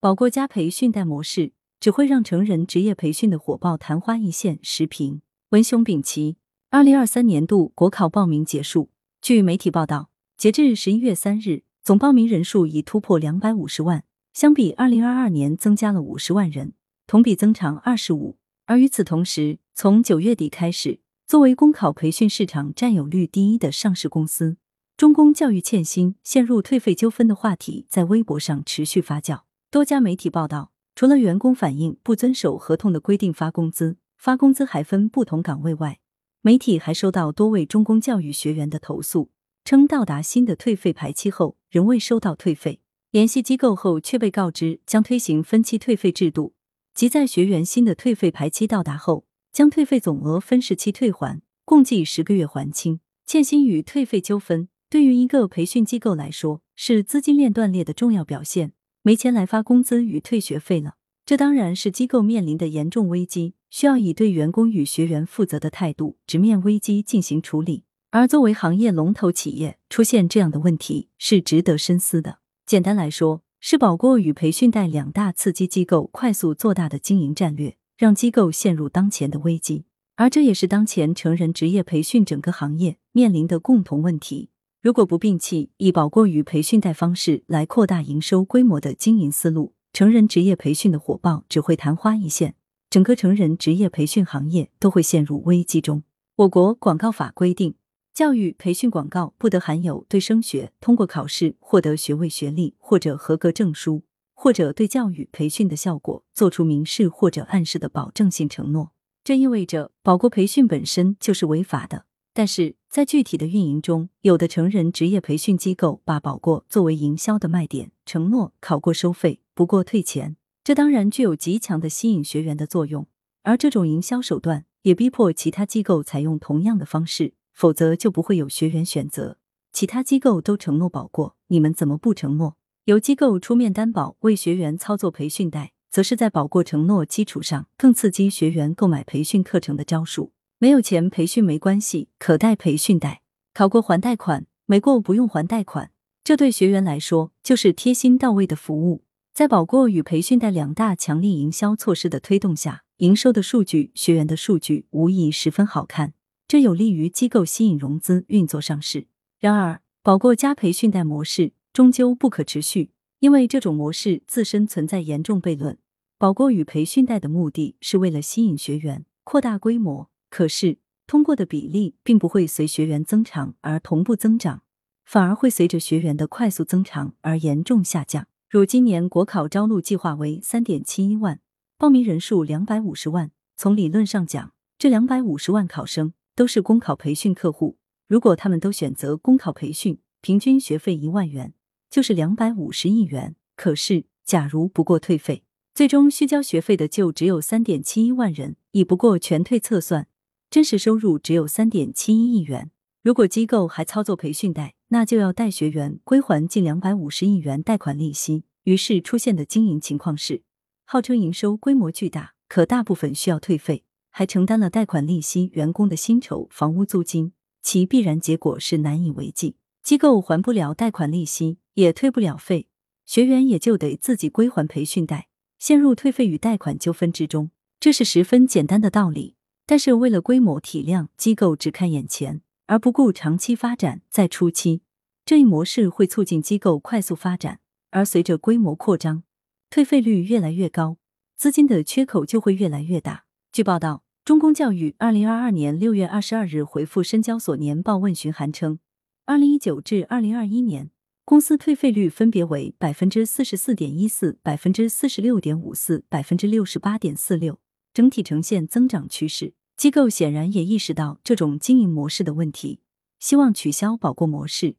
保过加培训贷模式只会让成人职业培训的火爆昙花一现。时评：文雄丙奇。二零二三年度国考报名结束。据媒体报道，截至十一月三日，总报名人数已突破两百五十万，相比二零二二年增加了五十万人，同比增长二十五。而与此同时，从九月底开始，作为公考培训市场占有率第一的上市公司中公教育欠薪、陷入退费纠纷的话题在微博上持续发酵。多家媒体报道，除了员工反映不遵守合同的规定发工资，发工资还分不同岗位外，媒体还收到多位中公教育学员的投诉，称到达新的退费排期后仍未收到退费，联系机构后却被告知将推行分期退费制度，即在学员新的退费排期到达后，将退费总额分时期退还，共计十个月还清。欠薪与退费纠纷对于一个培训机构来说是资金链断裂的重要表现。没钱来发工资与退学费了，这当然是机构面临的严重危机，需要以对员工与学员负责的态度直面危机进行处理。而作为行业龙头企业，出现这样的问题是值得深思的。简单来说，是保过与培训贷两大刺激机构快速做大的经营战略，让机构陷入当前的危机，而这也是当前成人职业培训整个行业面临的共同问题。如果不摒弃以保过与培训贷方式来扩大营收规模的经营思路，成人职业培训的火爆只会昙花一现，整个成人职业培训行业都会陷入危机中。我国广告法规定，教育培训广告不得含有对升学、通过考试获得学位学历或者合格证书，或者对教育培训的效果做出明示或者暗示的保证性承诺。这意味着保过培训本身就是违法的。但是在具体的运营中，有的成人职业培训机构把保过作为营销的卖点，承诺考过收费，不过退钱。这当然具有极强的吸引学员的作用，而这种营销手段也逼迫其他机构采用同样的方式，否则就不会有学员选择。其他机构都承诺保过，你们怎么不承诺？由机构出面担保为学员操作培训贷，则是在保过承诺基础上，更刺激学员购买培训课程的招数。没有钱培训没关系，可贷培训贷，考过还贷款，没过不用还贷款。这对学员来说就是贴心到位的服务。在保过与培训贷两大强力营销措施的推动下，营收的数据、学员的数据无疑十分好看，这有利于机构吸引融资、运作上市。然而，保过加培训贷模式终究不可持续，因为这种模式自身存在严重悖论。保过与培训贷的目的是为了吸引学员，扩大规模。可是，通过的比例并不会随学员增长而同步增长，反而会随着学员的快速增长而严重下降。如今年国考招录计划为三点七一万，报名人数两百五十万。从理论上讲，这两百五十万考生都是公考培训客户。如果他们都选择公考培训，平均学费一万元，就是两百五十亿元。可是，假如不过退费，最终需交学费的就只有三点七一万人，已不过全退测算。真实收入只有三点七一亿元。如果机构还操作培训贷，那就要带学员归还近两百五十亿元贷款利息。于是出现的经营情况是，号称营收规模巨大，可大部分需要退费，还承担了贷款利息、员工的薪酬、房屋租金，其必然结果是难以为继。机构还不了贷款利息，也退不了费，学员也就得自己归还培训贷，陷入退费与贷款纠纷之中。这是十分简单的道理。但是为了规模体量，机构只看眼前而不顾长期发展。在初期，这一模式会促进机构快速发展，而随着规模扩张，退费率越来越高，资金的缺口就会越来越大。据报道，中公教育二零二二年六月二十二日回复深交所年报问询函称，二零一九至二零二一年，公司退费率分别为百分之四十四点一四、百分之四十六点五四、百分之六十八点四六，整体呈现增长趋势。机构显然也意识到这种经营模式的问题，希望取消保过模式。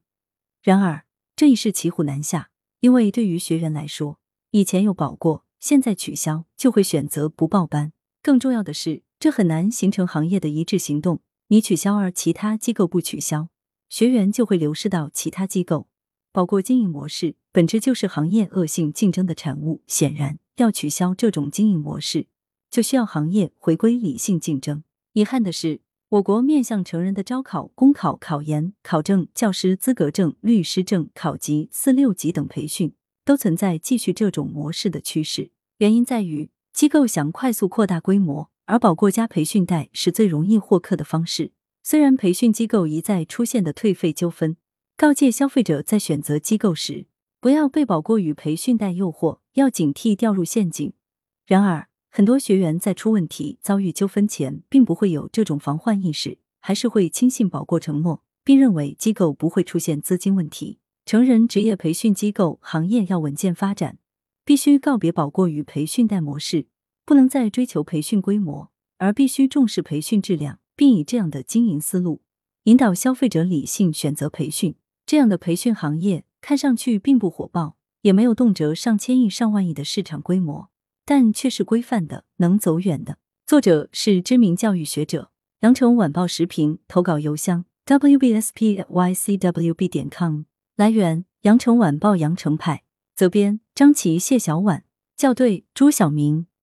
然而，这已是骑虎难下，因为对于学员来说，以前有保过，现在取消就会选择不报班。更重要的是，这很难形成行业的一致行动。你取消而其他机构不取消，学员就会流失到其他机构。保过经营模式本质就是行业恶性竞争的产物，显然要取消这种经营模式，就需要行业回归理性竞争。遗憾的是，我国面向成人的招考、公考、考研、考证、教师资格证、律师证、考级、四六级等培训，都存在继续这种模式的趋势。原因在于，机构想快速扩大规模，而保过家培训贷是最容易获客的方式。虽然培训机构一再出现的退费纠纷，告诫消费者在选择机构时，不要被保过与培训贷诱惑，要警惕掉入陷阱。然而，很多学员在出问题、遭遇纠纷前，并不会有这种防患意识，还是会轻信保过承诺，并认为机构不会出现资金问题。成人职业培训机构行业要稳健发展，必须告别保过与培训贷模式，不能再追求培训规模，而必须重视培训质量。并以这样的经营思路引导消费者理性选择培训。这样的培训行业看上去并不火爆，也没有动辄上千亿、上万亿的市场规模，但却是规范的、能走远的。作者是知名教育学者，羊城晚报时评投稿邮箱：wbspycwb 点 com。来源：羊城晚报羊城派。责编：张琪、谢小婉。校对：朱晓明。